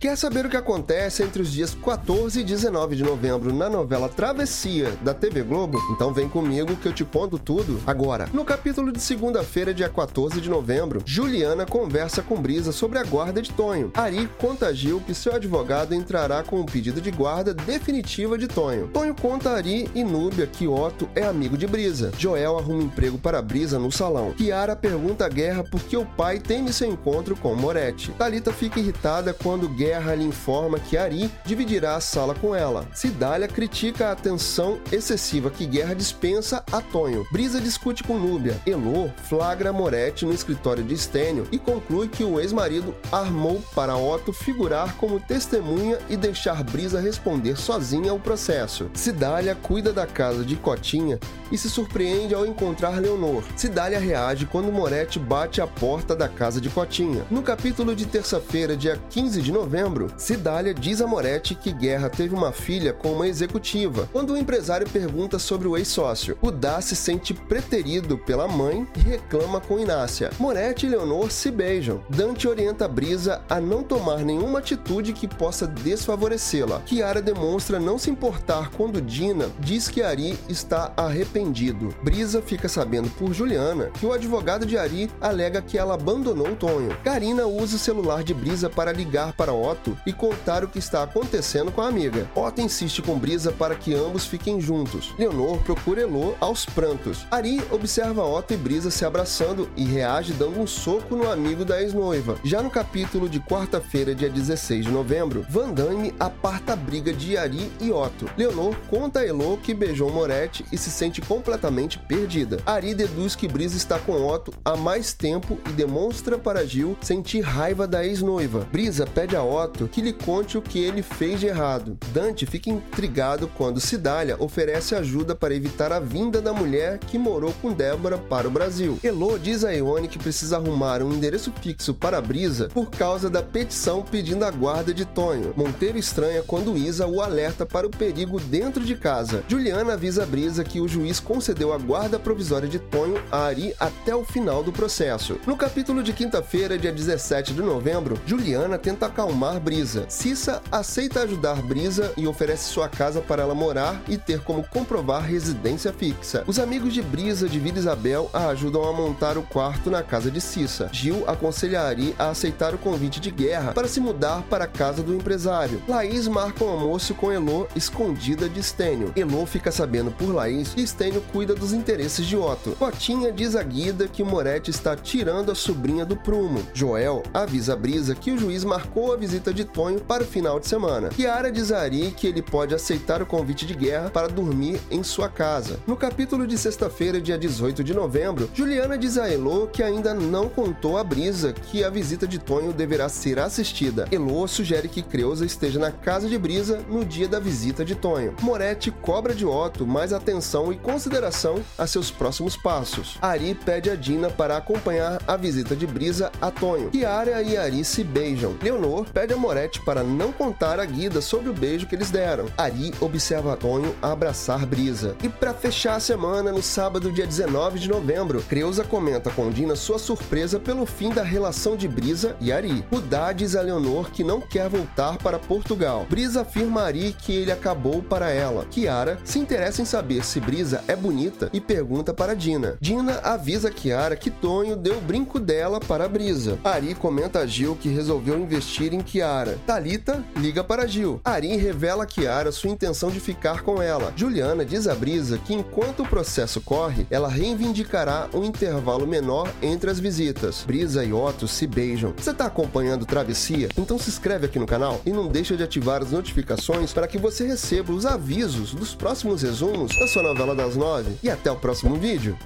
Quer saber o que acontece entre os dias 14 e 19 de novembro na novela Travessia da TV Globo? Então vem comigo que eu te conto tudo agora. No capítulo de segunda-feira, dia 14 de novembro, Juliana conversa com Brisa sobre a guarda de Tonho. Ari conta a Gil que seu advogado entrará com um pedido de guarda definitiva de Tonho. Tonho conta a Ari e Núbia que Otto é amigo de Brisa. Joel arruma emprego para Brisa no salão. Kiara pergunta a Guerra por que o pai teme seu encontro com Moretti. Talita fica irritada quando Guerra Guerra lhe informa que Ari dividirá a sala com ela. Cidália critica a atenção excessiva que Guerra dispensa a Tonho. Brisa discute com Núbia. Elo flagra Moretti no escritório de Stênio e conclui que o ex-marido armou para Otto figurar como testemunha e deixar Brisa responder sozinha ao processo. Cidália cuida da casa de Cotinha e se surpreende ao encontrar Leonor. Cidália reage quando Moretti bate a porta da casa de Cotinha. No capítulo de terça-feira, dia 15 de novembro, novembro, Cidália diz a Moretti que Guerra teve uma filha com uma executiva, quando o empresário pergunta sobre o ex-sócio. O Dá se sente preterido pela mãe e reclama com Inácia. Moretti e Leonor se beijam. Dante orienta Brisa a não tomar nenhuma atitude que possa desfavorecê-la. Kiara demonstra não se importar quando Dina diz que Ari está arrependido. Brisa fica sabendo por Juliana que o advogado de Ari alega que ela abandonou Tonho. Karina usa o celular de Brisa para ligar para Otto E contar o que está acontecendo com a amiga. Otto insiste com Brisa para que ambos fiquem juntos. Leonor procura Elo aos prantos. Ari observa Otto e Brisa se abraçando e reage dando um soco no amigo da ex-noiva. Já no capítulo de quarta-feira, dia 16 de novembro, Van Damme aparta a briga de Ari e Otto. Leonor conta a Elo que beijou Moretti e se sente completamente perdida. Ari deduz que Brisa está com Otto há mais tempo e demonstra para Gil sentir raiva da ex-noiva. Brisa pede a Otto Que lhe conte o que ele fez de errado. Dante fica intrigado quando Cidália oferece ajuda para evitar a vinda da mulher que morou com Débora para o Brasil. Elo diz a Ione que precisa arrumar um endereço fixo para a Brisa por causa da petição pedindo a guarda de Tonho. Monteiro estranha quando Isa o alerta para o perigo dentro de casa. Juliana avisa a Brisa que o juiz concedeu a guarda provisória de Tonho a Ari até o final do processo. No capítulo de quinta-feira, dia 17 de novembro, Juliana tenta acalmar Brisa. Cissa aceita ajudar Brisa e oferece sua casa para ela morar e ter como comprovar residência fixa. Os amigos de Brisa de Vila Isabel a ajudam a montar o quarto na casa de Cissa. Gil aconselha Ari a aceitar o convite de guerra para se mudar para a casa do empresário. Laís marca um almoço com Elo escondida de Stênio. Elo fica sabendo por Laís que Stênio cuida dos interesses de Otto. Cotinha diz a Guida que Moretti está tirando a sobrinha do prumo. Joel avisa Brisa que o juiz marcou a visita visita de Tonho para o final de semana. Kiara diz a Ari que ele pode aceitar o convite de guerra para dormir em sua casa. No capítulo de sexta-feira, dia 18 de novembro, Juliana diz a Elo que ainda não contou a Brisa que a visita de Tonho deverá ser assistida. Elo sugere que Creuza esteja na casa de Brisa no dia da visita de Tonho. Moretti cobra de Otto mais atenção e consideração a seus próximos passos. Ari pede a Dina para acompanhar a visita de Brisa a Tonho. Kiara e Ari se beijam. Leonor pede pede a Moretti para não contar a Guida sobre o beijo que eles deram. Ari observa Tonho abraçar Brisa. E para fechar a semana, no sábado, dia 19 de novembro, Creuza comenta com Dina sua surpresa pelo fim da relação de Brisa e Ari. Dá diz a Leonor que não quer voltar para Portugal. Brisa afirma a Ari que ele acabou para ela. Kiara se interessa em saber se Brisa é bonita e pergunta para Dina. Dina avisa Kiara que Tonho deu o brinco dela para Brisa. Ari comenta a Gil que resolveu investir em Kiara. Talita liga para Gil. Arin revela a Kiara sua intenção de ficar com ela. Juliana diz a Brisa que enquanto o processo corre, ela reivindicará um intervalo menor entre as visitas. Brisa e Otto se beijam. Você está acompanhando Travessia? Então se inscreve aqui no canal e não deixa de ativar as notificações para que você receba os avisos dos próximos resumos da sua novela das nove. E até o próximo vídeo.